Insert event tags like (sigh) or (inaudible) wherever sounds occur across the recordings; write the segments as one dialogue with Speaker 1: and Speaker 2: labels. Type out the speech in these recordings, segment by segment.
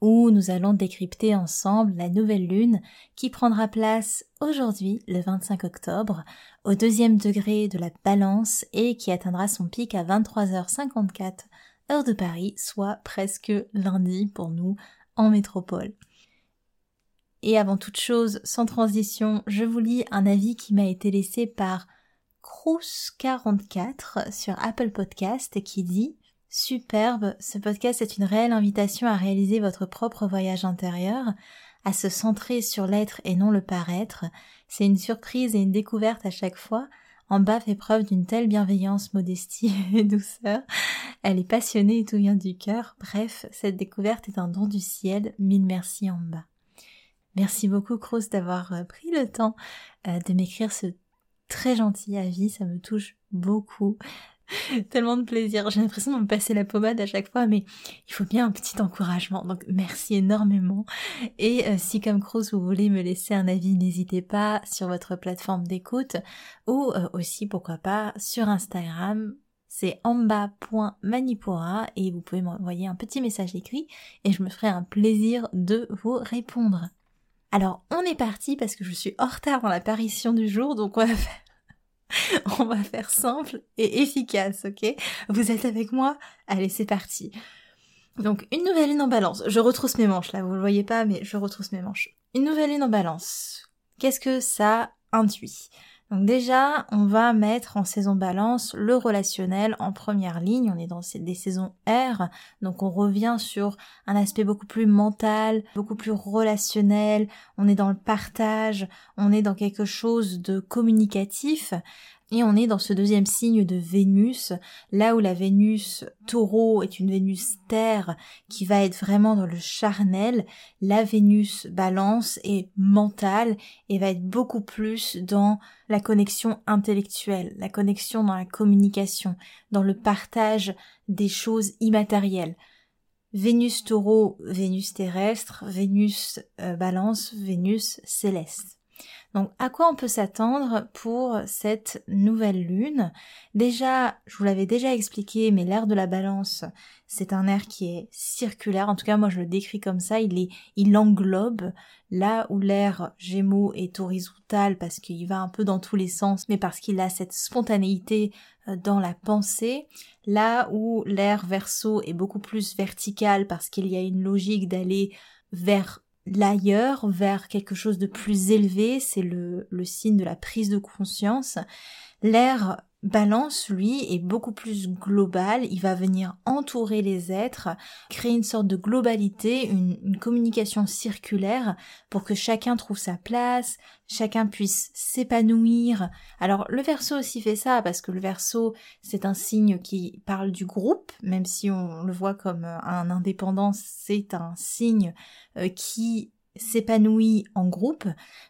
Speaker 1: où nous allons décrypter ensemble la nouvelle lune qui prendra place aujourd'hui, le 25 octobre, au deuxième degré de la balance et qui atteindra son pic à 23h54 heure de Paris, soit presque lundi pour nous en métropole. Et avant toute chose, sans transition, je vous lis un avis qui m'a été laissé par Cruz44 sur Apple Podcast qui dit Superbe, ce podcast est une réelle invitation à réaliser votre propre voyage intérieur, à se centrer sur l'être et non le paraître. C'est une surprise et une découverte à chaque fois. En bas fait preuve d'une telle bienveillance, modestie (laughs) et douceur. Elle est passionnée et tout vient du cœur. Bref, cette découverte est un don du ciel. Mille merci en bas. Merci beaucoup, Cruz, d'avoir euh, pris le temps euh, de m'écrire ce très gentil avis. Ça me touche beaucoup. (laughs) Tellement de plaisir. J'ai l'impression de me passer la pommade à chaque fois, mais il faut bien un petit encouragement. Donc merci énormément. Et euh, si comme Cruz vous voulez me laisser un avis, n'hésitez pas sur votre plateforme d'écoute ou euh, aussi pourquoi pas sur Instagram. C'est amba.manipura et vous pouvez m'envoyer un petit message écrit et je me ferai un plaisir de vous répondre. Alors on est parti parce que je suis en retard dans l'apparition du jour, donc on va faire (laughs) On va faire simple et efficace, ok? Vous êtes avec moi? Allez, c'est parti. Donc, une nouvelle lune en balance. Je retrousse mes manches, là, vous le voyez pas, mais je retrousse mes manches. Une nouvelle lune en balance. Qu'est-ce que ça induit? Donc déjà, on va mettre en saison balance le relationnel en première ligne. On est dans des saisons R, donc on revient sur un aspect beaucoup plus mental, beaucoup plus relationnel. On est dans le partage, on est dans quelque chose de communicatif. Et on est dans ce deuxième signe de Vénus, là où la Vénus taureau est une Vénus terre qui va être vraiment dans le charnel, la Vénus balance est mentale et va être beaucoup plus dans la connexion intellectuelle, la connexion dans la communication, dans le partage des choses immatérielles. Vénus taureau, Vénus terrestre, Vénus euh, balance, Vénus céleste. Donc à quoi on peut s'attendre pour cette nouvelle lune? Déjà, je vous l'avais déjà expliqué, mais l'air de la balance, c'est un air qui est circulaire. En tout cas, moi je le décris comme ça. Il est, englobe là où l'air Gémeaux est horizontal parce qu'il va un peu dans tous les sens, mais parce qu'il a cette spontanéité euh, dans la pensée. Là où l'air Verseau est beaucoup plus vertical parce qu'il y a une logique d'aller vers l'ailleurs, vers quelque chose de plus élevé, c'est le, le signe de la prise de conscience. L'air balance, lui, est beaucoup plus global, il va venir entourer les êtres, créer une sorte de globalité, une, communication circulaire pour que chacun trouve sa place, chacun puisse s'épanouir. Alors le verso aussi fait ça parce que le verso c'est un signe qui parle du groupe, même si on le voit comme un indépendant, c'est un signe euh, qui s'épanouit en groupe,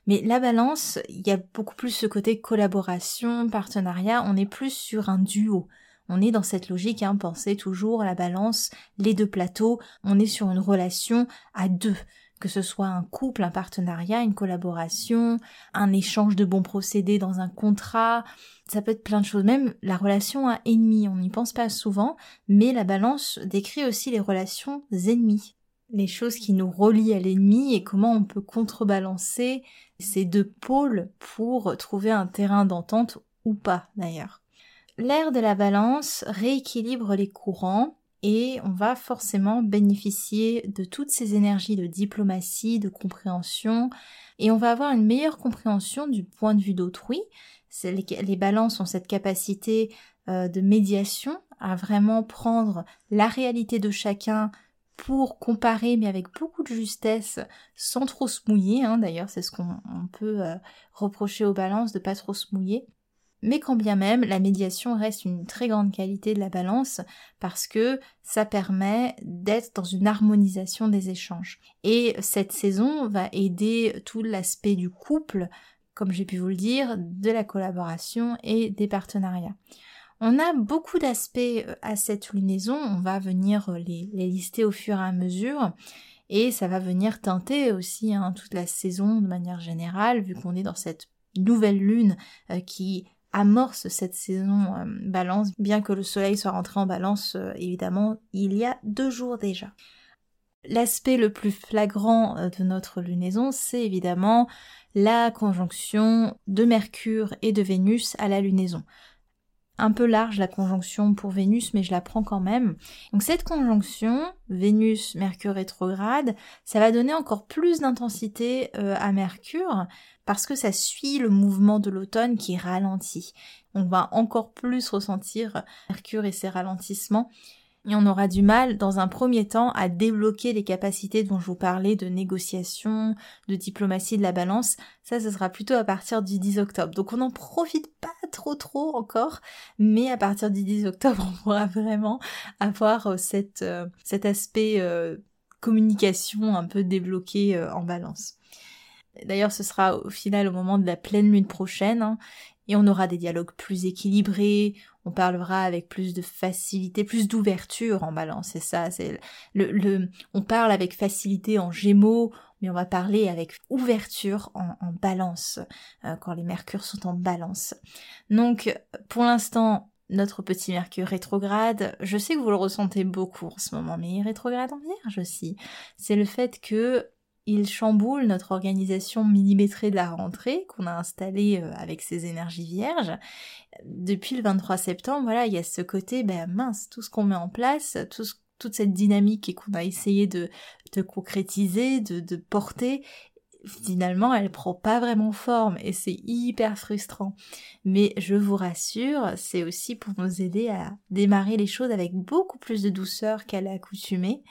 Speaker 1: mais la balance, il y a beaucoup plus ce côté collaboration, partenariat, on est plus sur un duo. On est dans cette logique, hein, pensez toujours la balance, les deux plateaux, on est sur une relation à deux, que ce soit un couple, un partenariat, une collaboration, un échange de bons procédés dans un contrat, ça peut être plein de choses, même la relation à ennemi, on n'y pense pas souvent, mais la balance décrit aussi les relations ennemies les choses qui nous relient à l'ennemi et comment on peut contrebalancer ces deux pôles pour trouver un terrain d'entente ou pas d'ailleurs. L'air de la balance rééquilibre les courants et on va forcément bénéficier de toutes ces énergies de diplomatie, de compréhension, et on va avoir une meilleure compréhension du point de vue d'autrui. Les, les balances ont cette capacité euh, de médiation à vraiment prendre la réalité de chacun pour comparer, mais avec beaucoup de justesse, sans trop se mouiller. Hein. D'ailleurs, c'est ce qu'on peut euh, reprocher aux balances, de pas trop se mouiller. Mais quand bien même, la médiation reste une très grande qualité de la balance parce que ça permet d'être dans une harmonisation des échanges. Et cette saison va aider tout l'aspect du couple, comme j'ai pu vous le dire, de la collaboration et des partenariats. On a beaucoup d'aspects euh, à cette lunaison, on va venir euh, les, lister au fur et à mesure, et ça va venir teinter aussi hein, toute la saison de manière générale, vu qu'on est dans cette nouvelle lune euh, qui amorce cette saison balance, bien que le soleil soit rentré en balance, évidemment, il y a deux jours déjà. L'aspect le plus flagrant de notre lunaison, c'est évidemment la conjonction de Mercure et de Vénus à la lunaison un peu large la conjonction pour Vénus, mais je la prends quand même. Donc cette conjonction, Vénus-Mercure rétrograde, ça va donner encore plus d'intensité euh, à Mercure, parce que ça suit le mouvement de l'automne qui ralentit. On va encore plus ressentir Mercure et ses ralentissements et on aura du mal dans un premier temps à débloquer les capacités dont je vous parlais de négociation, de diplomatie de la balance. Ça, ce sera plutôt à partir du 10 octobre. Donc on n'en profite pas trop trop encore, mais à partir du 10 octobre, (laughs) on pourra vraiment avoir euh, euh, cet aspect euh, communication un peu débloqué en balance. D'ailleurs, ce sera au final au moment de la pleine lune prochaine, hein, et on aura des dialogues plus équilibrés, on parlera avec plus de facilité, plus d'ouverture en balance, c'est ça, c'est le, le, on parle avec facilité en gémeaux, mais on va parler avec ouverture en, balance, euh, quand les mercures sont en balance. Donc, pour l'instant, notre petit Mercure rétrograde, je sais que vous le ressentez beaucoup en ce moment, mais rétrograde en Vierge aussi. C'est le fait que il chamboule notre organisation millimétrée de la rentrée qu'on a installée euh, avec ces énergies vierges. Depuis le 23 septembre, voilà, il y a ce côté, ben mince, tout ce qu'on met en place, toute cette dynamique et qu'on a essayé de, concrétiser, de, de porter, finalement elle prend pas vraiment forme et c'est hyper frustrant. Mais je vous rassure, c'est aussi pour nous aider à démarrer les choses avec beaucoup plus de douceur qu'à l'accoutumée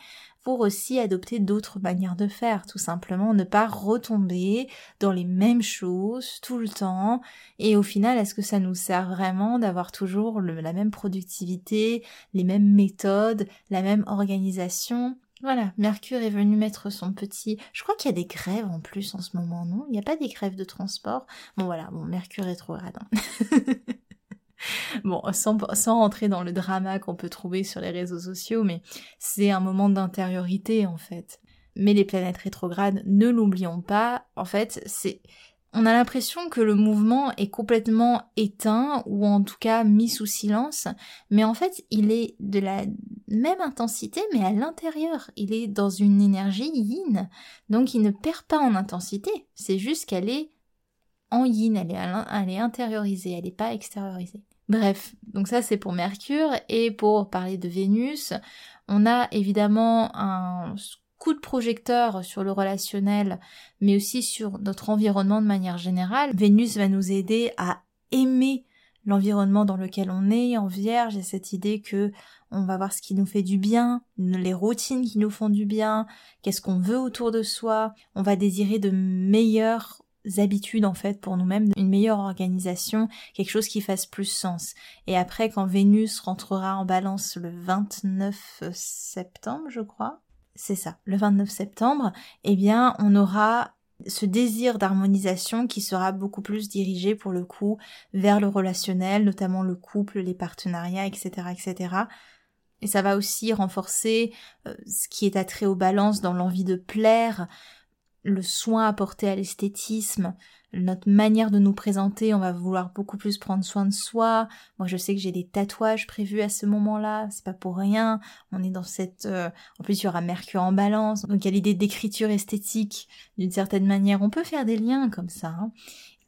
Speaker 1: pour aussi adopter d'autres manières de faire, tout simplement ne pas retomber dans les mêmes choses tout le temps. Et au final est-ce que ça nous sert vraiment d'avoir toujours la même productivité, les mêmes méthodes, la même organisation? Voilà, Mercure est venu mettre son petit... Je crois qu'il y a des grèves en plus en ce moment, non? Il n'y a pas des grèves de transport? Bon voilà, bon, Mercure est trop radin. (laughs) (laughs) bon, sans, sans rentrer dans le drama qu'on peut trouver sur les réseaux sociaux, mais c'est un moment d'intériorité en fait. Mais les planètes rétrogrades, ne l'oublions pas, en fait, c'est on a l'impression que le mouvement est complètement éteint ou en tout cas mis sous silence, mais en fait il est de la même intensité mais à l'intérieur. Il est dans une énergie yin, donc il ne perd pas en intensité, c'est juste qu'elle est en yin, elle est, elle est intériorisée, elle n'est pas extériorisée. Bref, donc ça c'est pour Mercure et pour parler de Vénus, on a évidemment un coup de projecteur sur le relationnel, mais aussi sur notre environnement de manière générale. Vénus va nous aider à aimer l'environnement dans lequel on est. En Vierge, il cette idée que on va voir ce qui nous fait du bien, les routines qui nous font du bien, qu'est-ce qu'on veut autour de soi. On va désirer de meilleures habitudes en fait pour nous-mêmes, une meilleure organisation, quelque chose qui fasse plus sens. Et après, quand Vénus rentrera en balance le 29 septembre, je crois, c'est ça, le 29 septembre, eh bien, on aura ce désir d'harmonisation qui sera beaucoup plus dirigé pour le coup vers le relationnel, notamment le couple, les partenariats, etc., etc. Et ça va aussi renforcer euh, ce qui est attrait aux balances dans l'envie de plaire, le soin apporté à l'esthétisme, notre manière de nous présenter, on va vouloir beaucoup plus prendre soin de soi. Moi, je sais que j'ai des tatouages prévus à ce moment-là, c'est pas pour rien. On est dans cette, euh, en plus, il y aura Mercure en Balance, donc il y a l'idée d'écriture esthétique d'une certaine manière. On peut faire des liens comme ça. Hein.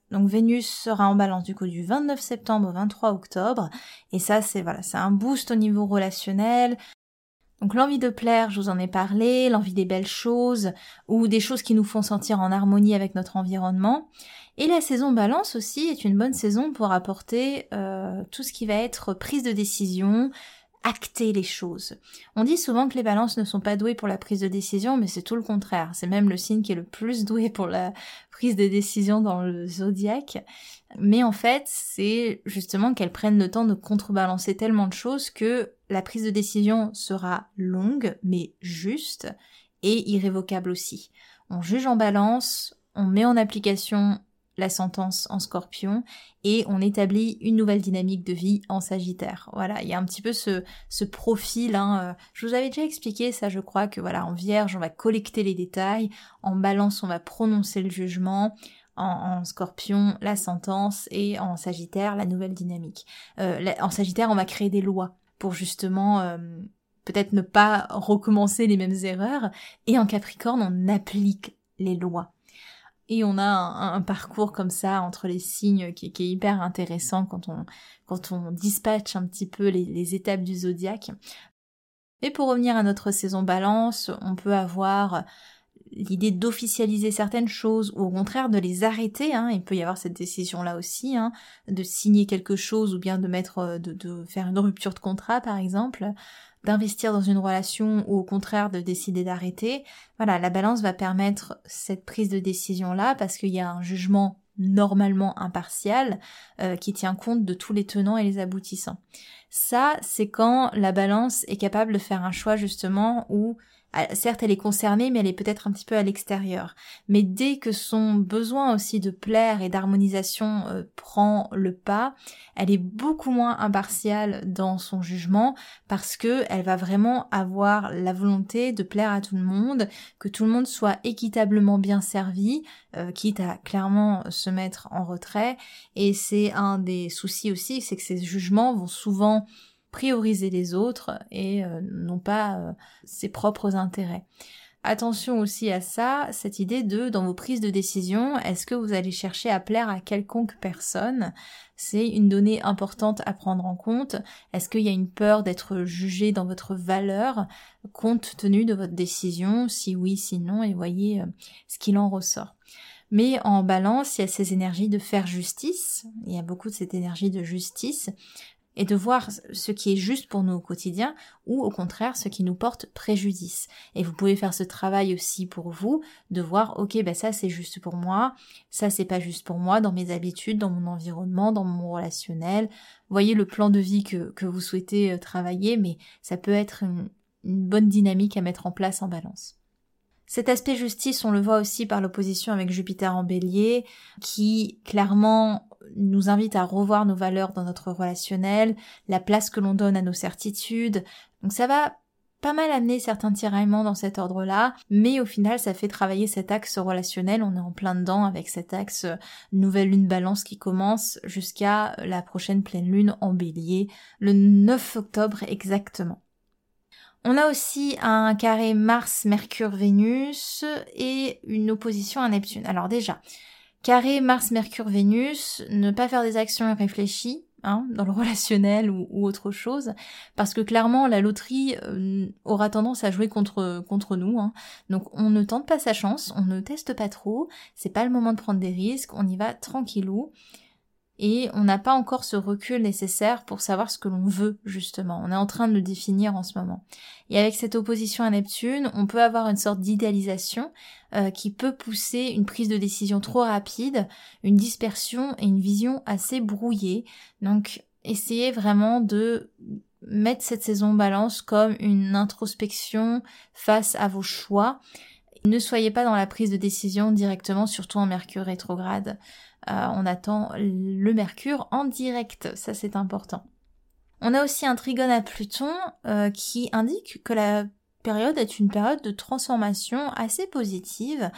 Speaker 1: Donc Vénus sera en balance du coup du 29 septembre au 23 octobre. Et ça, c'est voilà, c'est un boost au niveau relationnel. Donc l'envie de plaire, je vous en ai parlé, l'envie des belles choses ou des choses qui nous font sentir en harmonie avec notre environnement. Et la saison balance aussi est une bonne saison pour apporter euh, tout ce qui va être prise de décision, acter les choses. On dit souvent que les balances ne sont pas douées pour la prise de décision, mais c'est tout le contraire. C'est même le signe qui est le plus (laughs) doué pour la prise de décision dans le zodiaque. Mais en fait, c'est justement qu'elles prennent le temps de contrebalancer tellement de choses que la prise de décision sera longue, mais juste et irrévocable aussi. On juge en balance, on met en application la sentence en scorpion et on établit une nouvelle dynamique de vie en sagittaire. Voilà, il y a un petit peu ce, ce profil. Hein, euh, je vous avais déjà expliqué ça, je crois que voilà, en vierge, on va collecter les détails, en balance, on va prononcer le jugement, en, scorpion la sentence et en sagittaire la nouvelle dynamique. Euh, en sagittaire on va créer des lois pour justement euh, peut-être ne pas recommencer les mêmes erreurs et en capricorne on applique les lois. Et on a un, parcours comme ça entre les signes qui, est hyper intéressant quand on, quand dispatche un petit peu les, étapes du zodiaque. Et pour revenir à notre saison balance, on peut avoir l'idée d'officialiser certaines choses ou au contraire de les arrêter. Hein. Il peut y avoir cette décision-là aussi, hein, de signer quelque chose ou bien de mettre, euh, de, faire une rupture de contrat par exemple, d'investir dans une relation ou au contraire de décider d'arrêter. Voilà, la balance va permettre cette prise de décision-là parce qu'il y a un jugement normalement impartial euh, qui tient compte de tous les tenants et les aboutissants. Ça, c'est quand la balance est capable de faire un choix justement où certes, elle est concernée, mais elle est peut-être un petit peu à l'extérieur. Mais dès que son besoin aussi de plaire et d'harmonisation euh, prend le pas, elle est beaucoup moins impartiale dans son jugement parce que elle va vraiment avoir la volonté de plaire à tout le monde, que tout le monde soit équitablement bien servi, euh, quitte à clairement se mettre en retrait. Et c'est un des soucis aussi, c'est que ces jugements vont souvent prioriser les autres et euh, non pas euh, ses propres intérêts. Attention aussi à ça, cette idée de, dans vos prises de décision, est-ce que vous allez chercher à plaire à quelconque personne? C'est une donnée importante à prendre en compte. Est-ce qu'il y a une peur d'être jugé dans votre valeur compte tenu de votre décision? Si oui, si non, et voyez euh, ce qu'il en ressort. Mais en balance, il y a ces énergies de faire justice, il y a beaucoup de cette énergie de justice, et de voir ce qui est juste pour nous au quotidien ou au contraire ce qui nous porte préjudice. Et vous pouvez faire ce travail aussi pour vous, de voir ok ben ça c'est juste pour moi, ça c'est pas juste pour moi dans mes habitudes, dans mon environnement, dans mon relationnel. Voyez le plan de vie que, vous souhaitez euh, travailler, mais ça peut être une, une bonne dynamique à mettre en place en balance. Cet aspect justice, on le voit aussi par l'opposition avec Jupiter en bélier, qui clairement nous invite à revoir nos valeurs dans notre relationnel, la place que l'on donne à nos certitudes. Donc ça va pas mal amener certains tiraillements dans cet ordre-là, mais au final ça fait travailler cet axe relationnel, on est en plein dedans avec cet axe nouvelle lune balance qui commence jusqu'à la prochaine pleine lune en bélier, le 9 octobre exactement. On a aussi un carré Mars-Mercure-Vénus et une opposition à Neptune. Alors déjà, Carré Mars, Mercure, Vénus, ne pas faire des actions irréfléchies, hein, dans le (laughs) relationnel ou, autre chose, parce que clairement la loterie euh, aura tendance à jouer contre contre nous. Hein. Donc on ne tente pas sa chance, on ne teste pas trop, c'est pas le moment de prendre des risques, on y va tranquillou et on n'a pas encore ce recul nécessaire pour savoir ce que l'on veut justement. On est en train de le définir en ce moment. Et avec cette opposition à Neptune, on peut avoir une sorte d'idéalisation euh, qui peut pousser une prise de décision trop rapide, une dispersion et une vision assez brouillée. Donc essayez vraiment de mettre cette saison balance comme une introspection face à vos choix. Ne soyez pas dans la prise de décision directement, surtout en Mercure rétrograde. Euh, on attend le Mercure en direct, ça c'est important. On a aussi un trigone à Pluton euh, qui indique que la période est une période de transformation assez positive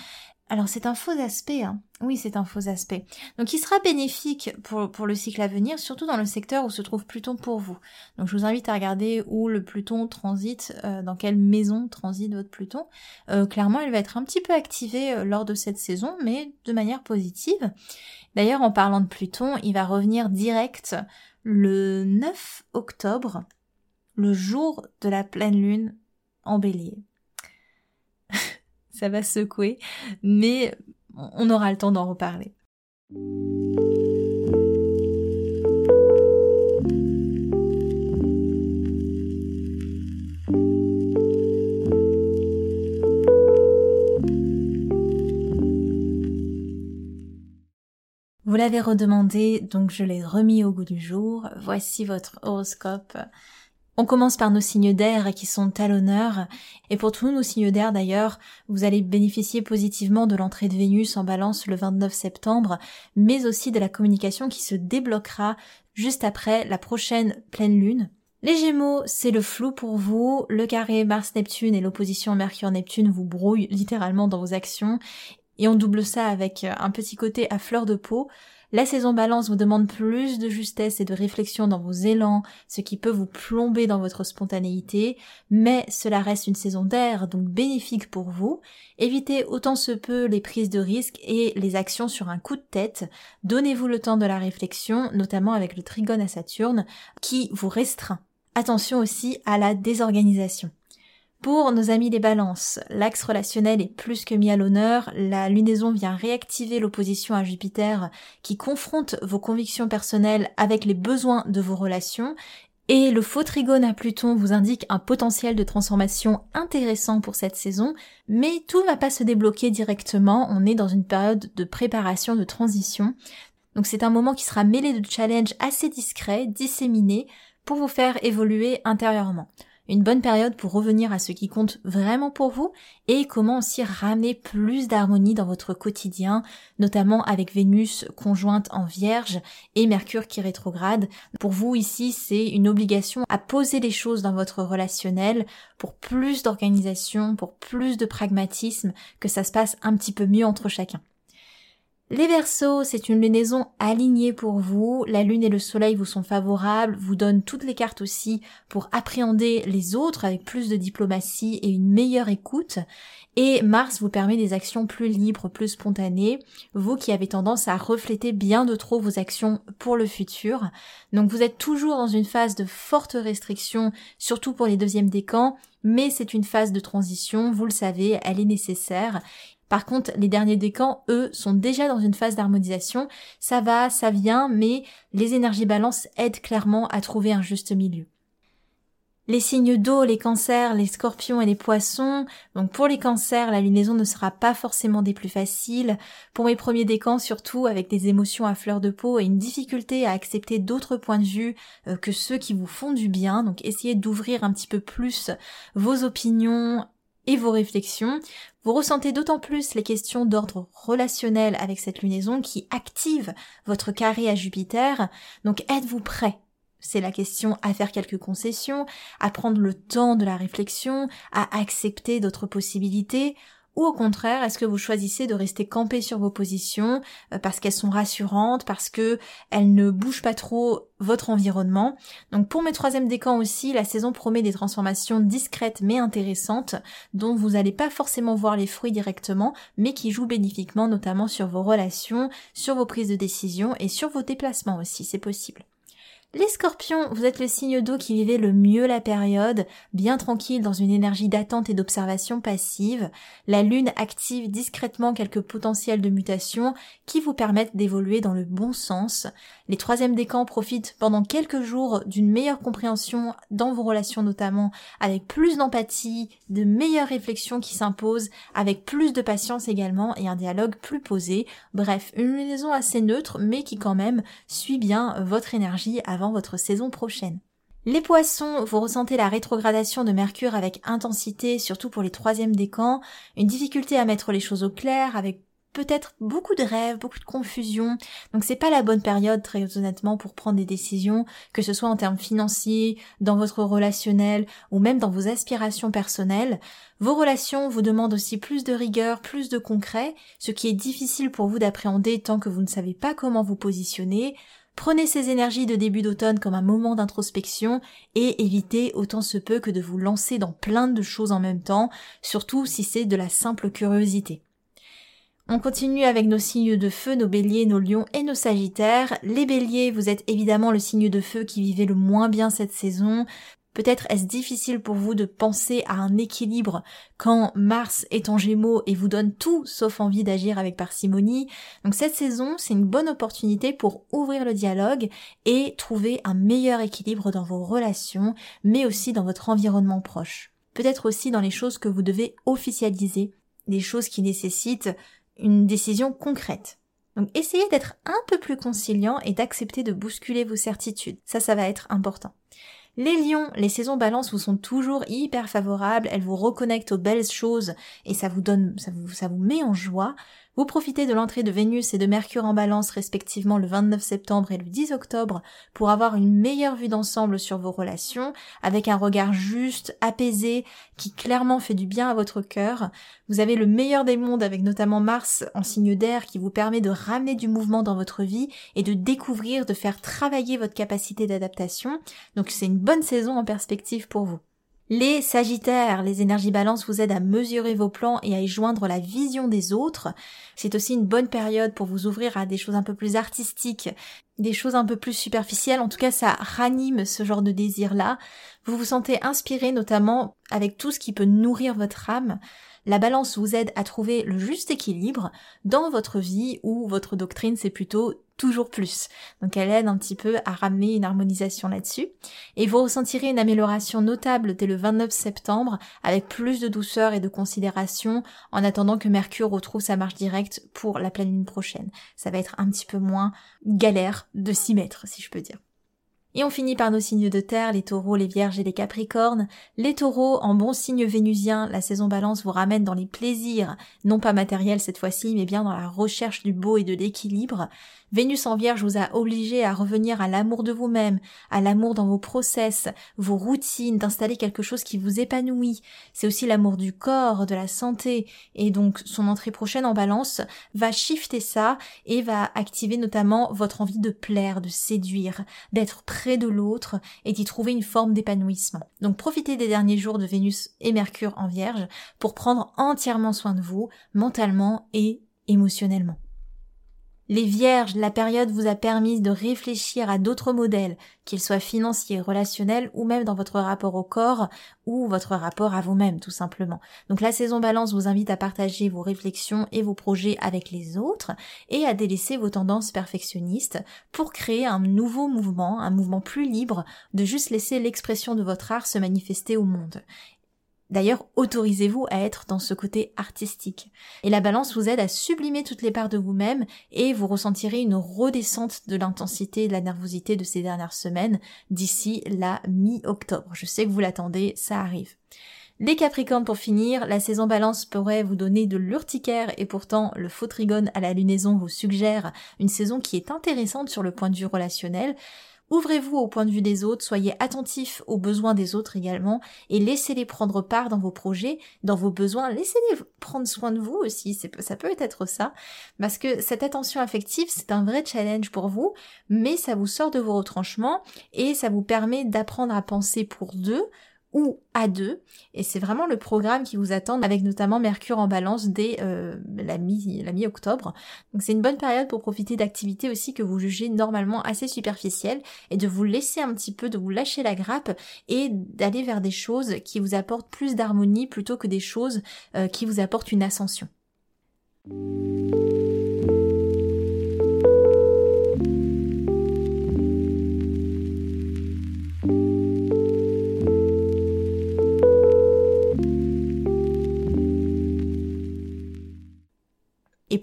Speaker 1: alors c'est un faux aspect, hein. oui c'est un faux aspect. Donc il sera bénéfique pour, pour, le cycle à venir, surtout dans le secteur où se trouve Pluton pour vous. Donc je vous invite à regarder où le Pluton transite, euh, dans quelle maison transite votre Pluton. Euh, clairement elle va être un petit peu activée euh, lors de cette saison, mais de manière positive. D'ailleurs en parlant de Pluton, il va revenir direct le 9 octobre, le jour de la pleine lune en bélier. Ça va secouer, mais on aura le temps d'en reparler. Vous l'avez redemandé, donc je l'ai remis au goût du jour. Voici votre horoscope. On commence par nos signes d'air qui sont à l'honneur. Et pour tous nos signes d'air d'ailleurs, vous allez bénéficier positivement de l'entrée de Vénus en balance le 29 septembre, mais aussi de la communication qui se débloquera juste après la prochaine pleine lune. Les Gémeaux, c'est le flou pour vous, le carré Mars-Neptune et l'opposition Mercure-Neptune vous brouillent littéralement dans vos actions, et on double ça avec un petit côté à fleur de peau. La saison balance vous demande plus de justesse et de réflexion dans vos élans, ce qui peut vous plomber dans votre spontanéité, mais cela reste une saison d'air, donc bénéfique pour vous. Évitez autant se peut les prises de risques et les actions sur un coup de tête. Donnez-vous le temps de la réflexion, notamment avec le trigone à Saturne, qui vous restreint. Attention aussi à la désorganisation. Pour nos amis les balances, l'axe relationnel est plus que mis à l'honneur, la lunaison vient réactiver l'opposition à Jupiter qui confronte vos convictions personnelles avec les besoins de vos relations. Et le faux trigone à Pluton vous indique un potentiel de transformation intéressant pour cette saison, mais tout ne va pas se débloquer directement, on est dans une période de préparation, de transition. Donc c'est un moment qui sera mêlé de challenges assez discrets, disséminés, pour vous faire évoluer intérieurement une bonne période pour revenir à ce qui compte vraiment pour vous et comment aussi ramener plus d'harmonie dans votre quotidien, notamment avec Vénus conjointe en Vierge et Mercure qui rétrograde. Pour vous ici, c'est une obligation à poser les choses dans votre relationnel pour plus d'organisation, pour plus de pragmatisme, que ça se passe un petit peu mieux entre chacun. Les Verseaux, c'est une lunaison alignée pour vous. La lune et le soleil vous sont favorables, vous donnent toutes les cartes aussi pour appréhender les autres avec plus de diplomatie et une meilleure écoute. Et Mars vous permet des actions plus libres, plus spontanées, vous qui avez tendance à refléter bien de trop vos actions pour le futur. Donc vous êtes toujours dans une phase de forte restriction, surtout pour les deuxièmes décans, mais c'est une phase de transition, vous le savez, elle est nécessaire. Par contre, les derniers décans, eux, sont déjà dans une phase d'harmonisation. Ça va, ça vient, mais les énergies balances aident clairement à trouver un juste milieu. Les signes d'eau, les cancers, les scorpions et les poissons. Donc pour les cancers, la lunaison ne sera pas forcément des plus faciles. Pour mes premiers décans, surtout avec des émotions à fleur de peau et une difficulté à accepter d'autres points de vue euh, que ceux qui vous font du bien. Donc essayez d'ouvrir un petit peu plus vos opinions et vos réflexions. Vous ressentez d'autant plus les questions d'ordre relationnel avec cette lunaison qui active votre carré à Jupiter. Donc êtes-vous prêt? C'est la question à faire quelques concessions, à prendre le temps de la réflexion, à accepter d'autres possibilités, ou au contraire, est-ce que vous choisissez de rester campé sur vos positions euh, parce qu'elles sont rassurantes, parce que elles ne bougent pas trop votre environnement? Donc pour mes troisième décans aussi, la saison promet des transformations discrètes mais intéressantes dont vous n'allez pas forcément voir les fruits directement, mais qui jouent bénéfiquement notamment sur vos relations, sur vos prises de décision et sur vos déplacements aussi, c'est possible. Les scorpions, vous êtes le signe d'eau qui vivait le mieux la période, bien tranquille dans une énergie d'attente et d'observation passive. La lune active discrètement quelques potentiels de mutation qui vous permettent d'évoluer dans le bon sens. Les troisièmes décans profitent pendant quelques jours d'une meilleure compréhension dans vos relations notamment, avec plus d'empathie, de meilleures réflexions qui s'imposent, avec plus de patience également et un dialogue plus posé. Bref, une liaison assez neutre mais qui quand même suit bien votre énergie votre saison prochaine. Les poissons, vous ressentez la rétrogradation de Mercure avec intensité, surtout pour les troisièmes décans, une difficulté à mettre les choses au clair, avec peut-être beaucoup de rêves, beaucoup de confusion. Donc c'est pas la bonne période très honnêtement pour prendre des décisions, que ce soit en termes financiers, dans votre relationnel ou même dans vos aspirations personnelles. Vos relations vous demandent aussi plus de rigueur, plus de concret, ce qui est difficile pour vous d'appréhender tant que vous ne savez pas comment vous positionner. Prenez ces énergies de début d'automne comme un moment d'introspection et évitez autant se peut que de vous lancer dans plein de choses en même temps, surtout si c'est de la simple curiosité. On continue avec nos signes de feu, nos béliers, nos lions et nos sagittaires. Les béliers, vous êtes évidemment le signe de feu qui vivait le moins bien cette saison. Peut-être est-ce difficile pour vous de penser à un équilibre quand Mars est en gémeaux et vous donne tout sauf envie d'agir avec parcimonie. Donc cette saison, c'est une bonne opportunité pour ouvrir le dialogue et trouver un meilleur équilibre dans vos relations, mais aussi dans votre environnement proche. Peut-être aussi dans les choses que vous devez officialiser, des choses qui nécessitent une décision concrète. Donc essayez d'être un peu plus conciliant et d'accepter de bousculer vos certitudes. Ça, ça va être important. Les lions, les saisons balance vous sont toujours hyper favorables, elles vous reconnectent aux belles choses et ça vous donne, ça vous, ça vous met en joie. Vous profitez de l'entrée de Vénus et de Mercure en balance respectivement le 29 septembre et le 10 octobre pour avoir une meilleure vue d'ensemble sur vos relations, avec un regard juste, apaisé, qui clairement fait du bien à votre cœur. Vous avez le meilleur des mondes avec notamment Mars en signe d'air qui vous permet de ramener du mouvement dans votre vie et de découvrir, de faire travailler votre capacité d'adaptation. Donc c'est une bonne saison en perspective pour vous. Les Sagittaires, les énergies balance vous aident à mesurer vos plans et à y joindre la vision des autres. C'est aussi une bonne période pour vous ouvrir à des choses un peu plus artistiques, des choses un peu plus superficielles. En tout cas, ça ranime ce genre de désir-là. Vous vous sentez inspiré notamment avec tout ce qui peut nourrir votre âme. La balance vous aide à trouver le juste équilibre dans votre vie où votre doctrine c'est plutôt toujours plus. Donc elle aide un petit peu à ramener une harmonisation là-dessus. Et vous ressentirez une amélioration notable dès le 29 septembre avec plus de douceur et de considération en attendant que Mercure retrouve sa marche directe pour la pleine lune prochaine. Ça va être un petit peu moins galère de s'y mettre, si je peux dire. Et on finit par nos signes de terre, les taureaux, les vierges et les capricornes. Les taureaux, en bon signe vénusien, la saison balance vous ramène dans les plaisirs, non pas matériels cette fois-ci, mais bien dans la recherche du beau et de l'équilibre. Vénus en Vierge vous a obligé à revenir à l'amour de vous-même, à l'amour dans vos process, vos routines, d'installer quelque chose qui vous épanouit. C'est aussi l'amour du corps, de la santé, et donc son entrée prochaine en balance va shifter ça et va activer notamment votre envie de plaire, de séduire, d'être près de l'autre et d'y trouver une forme d'épanouissement. Donc profitez des derniers jours de Vénus et Mercure en Vierge pour prendre entièrement soin de vous, mentalement et émotionnellement. Les vierges, la période vous a permis de réfléchir à d'autres modèles, qu'ils soient financiers, relationnels ou même dans votre rapport au corps ou votre rapport à vous-même tout simplement. Donc la saison balance vous invite à partager vos réflexions et vos projets avec les autres et à délaisser vos tendances perfectionnistes pour créer un nouveau mouvement, un mouvement plus libre de juste laisser l'expression de votre art se manifester au monde. D'ailleurs, autorisez-vous à être dans ce côté artistique. Et la balance vous aide à sublimer toutes les parts de vous-même et vous ressentirez une redescente de l'intensité et de la nervosité de ces dernières semaines d'ici la mi-octobre. Je sais que vous l'attendez, ça arrive. Les Capricornes pour finir, la saison balance pourrait vous donner de l'urticaire et pourtant le faux trigone à la lunaison vous suggère une saison qui est intéressante sur le point de vue relationnel. Ouvrez-vous au point de vue des autres, soyez attentifs aux besoins des autres également et laissez-les prendre part dans vos projets, dans vos besoins. Laissez-les prendre soin de vous aussi, ça peut être ça. Parce que cette attention affective, c'est un vrai challenge pour vous, mais ça vous sort de vos retranchements et ça vous permet d'apprendre à penser pour deux, ou à deux. Et c'est vraiment le programme qui vous attend avec notamment Mercure en balance dès euh, la mi-octobre. Donc c'est une bonne période pour profiter d'activités aussi que vous jugez normalement assez superficielles et de vous laisser un petit peu, de vous lâcher la grappe et d'aller vers des choses qui vous apportent plus d'harmonie plutôt que des choses euh, qui vous apportent une ascension.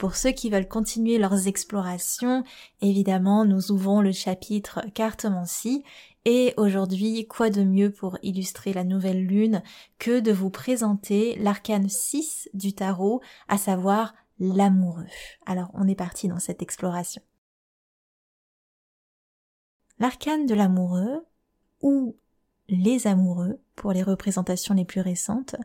Speaker 1: Pour ceux qui veulent continuer leurs explorations, évidemment, nous ouvrons le chapitre cartomancie. Et aujourd'hui, quoi de mieux pour illustrer la nouvelle lune que de vous présenter l'arcane 6 du tarot, à savoir l'amoureux. Alors, on est parti dans cette exploration. L'arcane de l'amoureux, ou les amoureux, pour les représentations les plus récentes,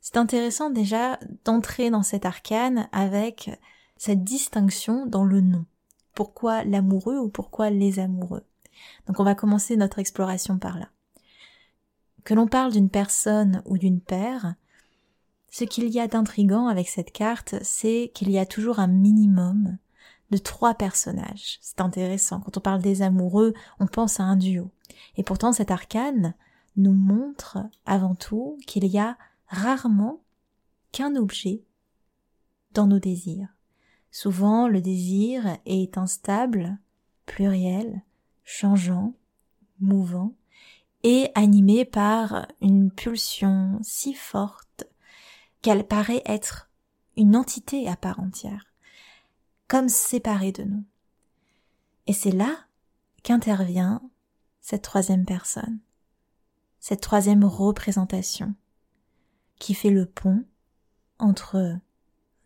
Speaker 1: c'est intéressant déjà d'entrer dans cet arcane avec cette distinction dans le nom. Pourquoi l'amoureux ou pourquoi les amoureux? Donc on va commencer notre exploration par là. Que l'on parle d'une personne ou d'une paire, ce qu'il y a d'intrigant avec cette carte, c'est qu'il y a toujours un minimum de trois personnages. C'est intéressant. Quand on parle des amoureux, on pense à un duo. Et pourtant, cet arcane nous montre avant tout qu'il y a rarement qu'un objet dans nos désirs. Souvent, le désir est instable, pluriel, changeant, mouvant, et animé par une pulsion si forte qu'elle paraît être une entité à part entière, comme séparée de nous. Et c'est là qu'intervient cette troisième personne, cette troisième représentation, qui fait le pont entre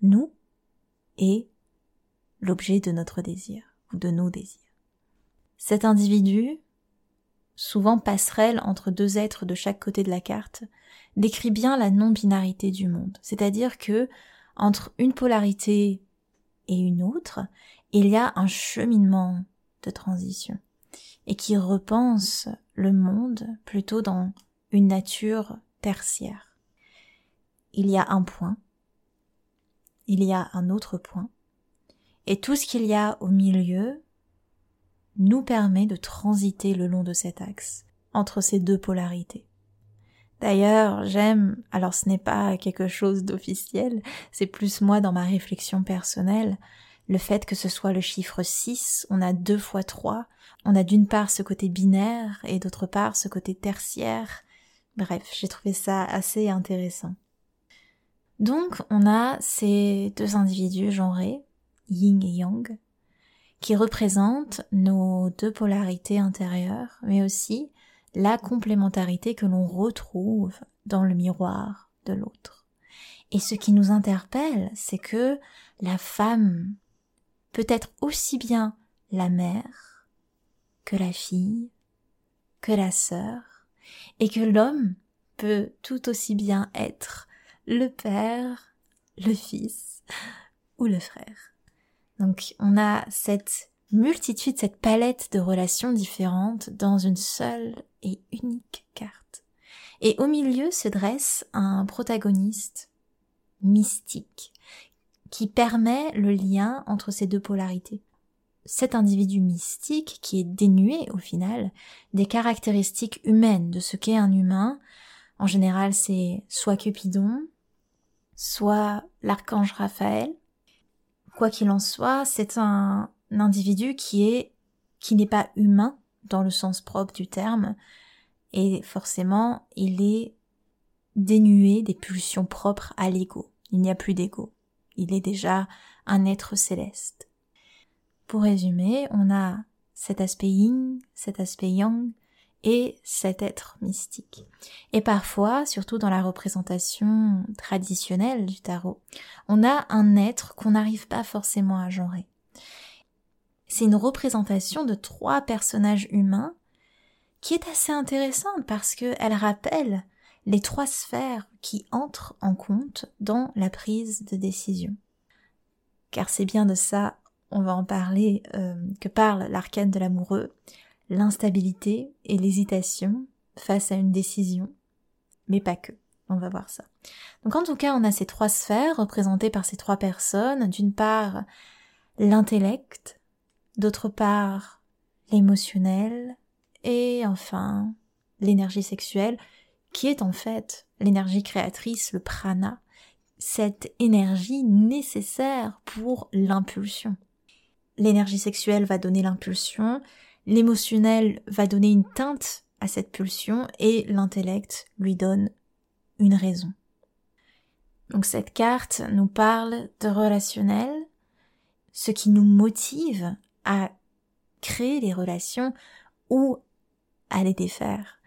Speaker 1: nous et l'objet de notre désir ou de nos désirs. Cet individu, souvent passerelle entre deux êtres de chaque côté de la carte, décrit bien la non-binarité du monde, c'est-à-dire que entre une polarité et une autre, il y a un cheminement de transition et qui repense le monde plutôt dans une nature tertiaire. Il y a un point, il y a un autre point, et tout ce qu'il y a au milieu nous permet de transiter le long de cet axe, entre ces deux polarités. D'ailleurs, j'aime, alors ce n'est pas quelque chose d'officiel, c'est plus moi dans ma réflexion personnelle, le fait que ce soit le chiffre 6, on a deux fois trois, on a d'une part ce côté binaire et d'autre part ce côté tertiaire. Bref, j'ai trouvé ça assez intéressant. Donc, on a ces deux individus genrés, yin et yang, qui représentent nos deux polarités intérieures, mais aussi la complémentarité que l'on retrouve dans le miroir de l'autre. Et ce qui nous interpelle, c'est que la femme peut être aussi bien la mère que la fille, que la sœur, et que l'homme peut tout aussi bien être le père, le fils ou le frère. Donc on a cette multitude, cette palette de relations différentes dans une seule et unique carte. Et au milieu se dresse un protagoniste mystique qui permet le lien entre ces deux polarités. Cet individu mystique qui est dénué au final des caractéristiques humaines de ce qu'est un humain, en général c'est soit Cupidon, soit l'archange Raphaël, Quoi qu'il en soit, c'est un individu qui est qui n'est pas humain dans le sens propre du terme et forcément il est dénué des pulsions propres à l'ego. Il n'y a plus d'ego. Il est déjà un être céleste. Pour résumer, on a cet aspect yin, cet aspect yang, et cet être mystique. Et parfois, surtout dans la représentation traditionnelle du tarot, on a un être qu'on n'arrive pas forcément à genrer. C'est une représentation de trois personnages humains qui est assez intéressante parce qu'elle rappelle les trois sphères qui entrent en compte dans la prise de décision. Car c'est bien de ça, on va en parler, euh, que parle l'arcane de l'amoureux, l'instabilité et l'hésitation face à une décision, mais pas que. On va voir ça. Donc en tout cas, on a ces trois sphères représentées par ces trois personnes. D'une part, l'intellect, d'autre part, l'émotionnel, et enfin, l'énergie sexuelle, qui est en fait l'énergie créatrice, le prana, cette énergie nécessaire pour l'impulsion. L'énergie sexuelle va donner l'impulsion, L'émotionnel va donner une teinte à cette pulsion et l'intellect lui donne une raison. Donc cette carte nous parle de relationnel, ce qui nous motive à créer les relations ou à les défaire.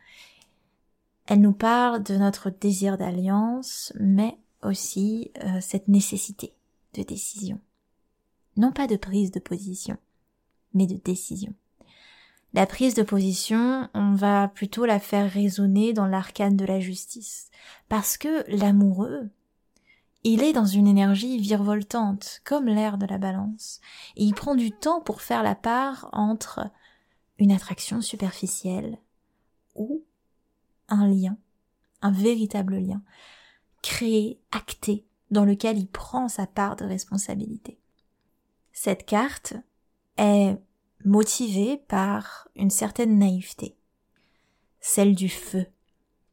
Speaker 1: Elle nous parle de notre désir d'alliance, mais aussi euh, cette nécessité de décision. Non pas de prise de position, mais de décision. La prise de position, on va plutôt la faire résonner dans l'arcane de la justice. Parce que l'amoureux, il est dans une énergie virevoltante, comme l'air de la balance. Et il prend du temps pour faire la part entre une attraction superficielle ou un lien, un véritable lien, créé, acté, dans lequel il prend sa part de responsabilité. Cette carte est motivée par une certaine naïveté, celle du feu,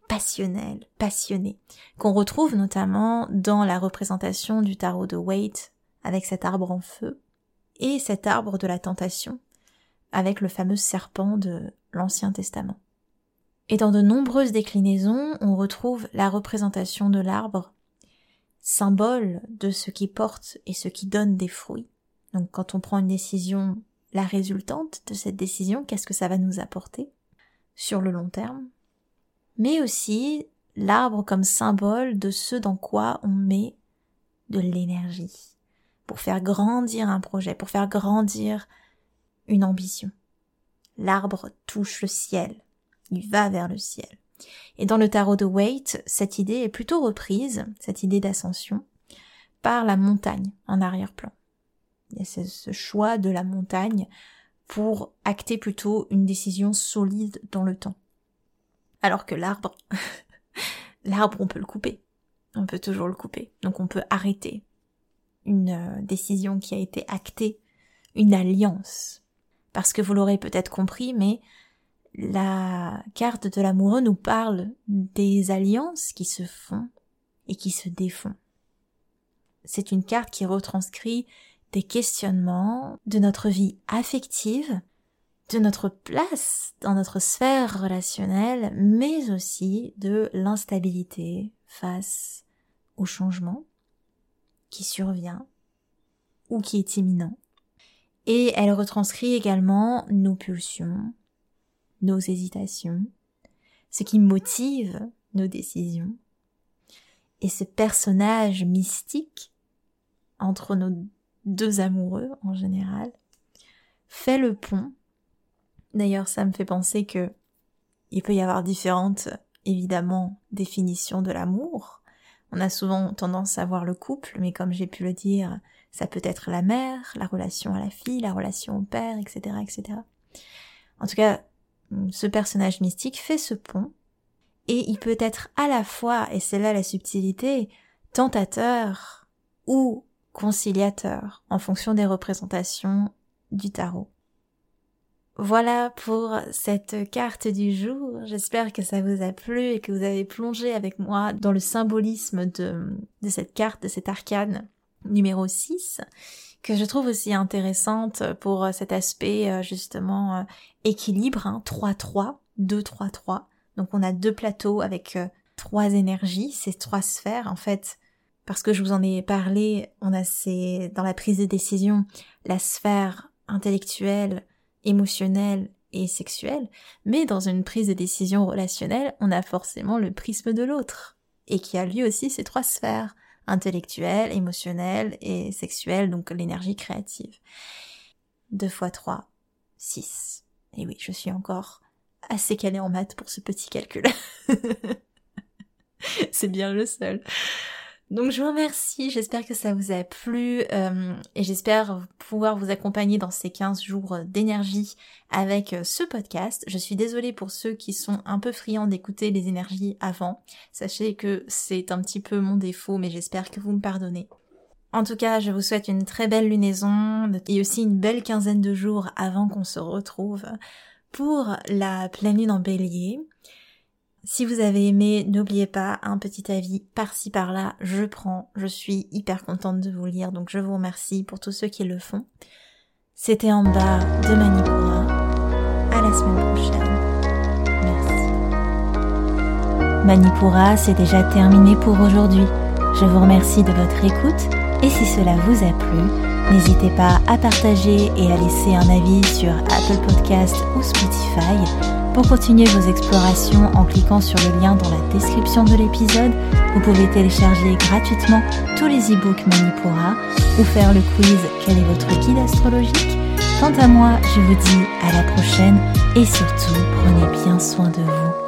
Speaker 1: passionnel, passionné, qu'on retrouve notamment dans la représentation du tarot de Waite avec cet arbre en feu et cet arbre de la tentation avec le fameux serpent de l'Ancien Testament. Et dans de nombreuses déclinaisons, on retrouve la représentation de l'arbre, symbole de ce qui porte et ce qui donne des fruits. Donc quand on prend une décision, la résultante de cette décision, qu'est-ce que ça va nous apporter sur le long terme Mais aussi l'arbre comme symbole de ce dans quoi on met de l'énergie pour faire grandir un projet, pour faire grandir une ambition. L'arbre touche le ciel, il va vers le ciel. Et dans le tarot de Waite, cette idée est plutôt reprise, cette idée d'ascension, par la montagne en arrière-plan. Il ce choix de la montagne pour acter plutôt une décision solide dans le temps. Alors que l'arbre, (laughs) l'arbre on peut le couper. On peut toujours le couper. Donc on peut arrêter une euh, décision qui a été actée, une alliance. Parce que vous l'aurez peut-être compris, mais la carte de l'amoureux nous parle des alliances qui se font et qui se défont. C'est une carte qui retranscrit des questionnements de notre vie affective, de notre place dans notre sphère relationnelle, mais aussi de l'instabilité face au changement qui survient ou qui est imminent. Et elle retranscrit également nos pulsions, nos hésitations, ce qui motive nos décisions. Et ce personnage mystique entre nos deux amoureux en général fait le pont. D'ailleurs, ça me fait penser que il peut y avoir différentes, évidemment, définitions de l'amour. On a souvent tendance à voir le couple, mais comme j'ai pu le dire, ça peut être la mère, la relation à la fille, la relation au père, etc., etc. En tout cas, ce personnage mystique fait ce pont et il peut être à la fois, et c'est là la subtilité, tentateur ou conciliateur en fonction des représentations du tarot. Voilà pour cette carte du jour. J'espère que ça vous a plu et que vous avez plongé avec moi dans le symbolisme de, cette carte, de cet arcane numéro 6 que je trouve aussi intéressante pour euh, cet aspect euh, justement euh, équilibre, 3-3, 2-3-3. Donc on a deux plateaux avec trois énergies, ces trois sphères en fait. Parce que je vous en ai parlé, on a ces, dans la prise de décision, la sphère intellectuelle, émotionnelle et sexuelle, mais dans une prise de décision relationnelle, on a forcément le prisme de l'autre, et qui a lui aussi ces trois sphères intellectuelle, émotionnelle et sexuelle, donc l'énergie créative. 2 x 3, 6. Et oui, je suis encore assez calée en maths pour ce petit calcul. (laughs) C'est bien le seul. Donc je vous remercie, j'espère que ça vous a plu euh, et j'espère pouvoir vous accompagner dans ces 15 jours d'énergie avec euh, ce podcast. Je suis désolée pour ceux qui sont un peu friands d'écouter les énergies avant. Sachez que c'est un petit peu mon défaut mais j'espère que vous me pardonnez. En tout cas, je vous souhaite une très belle lunaison et aussi une belle quinzaine de jours avant qu'on se retrouve pour la pleine lune en bélier. Si vous avez aimé, n'oubliez pas un petit avis par-ci par-là, je prends, je suis hyper contente de vous lire, donc je vous remercie pour tous ceux qui le font. C'était en bas de Manipura. À la semaine prochaine. Merci. Manipura, c'est déjà terminé pour aujourd'hui. Je vous remercie de votre écoute et si cela vous a plu, n'hésitez pas à partager et à laisser un avis sur Apple Podcast ou Spotify pour continuer vos explorations en cliquant sur le lien dans la description de l'épisode, vous pouvez télécharger gratuitement tous les e-books Manipura ou faire le quiz Quel est votre guide astrologique? Quant à moi, je vous dis à la prochaine et surtout prenez bien soin de vous.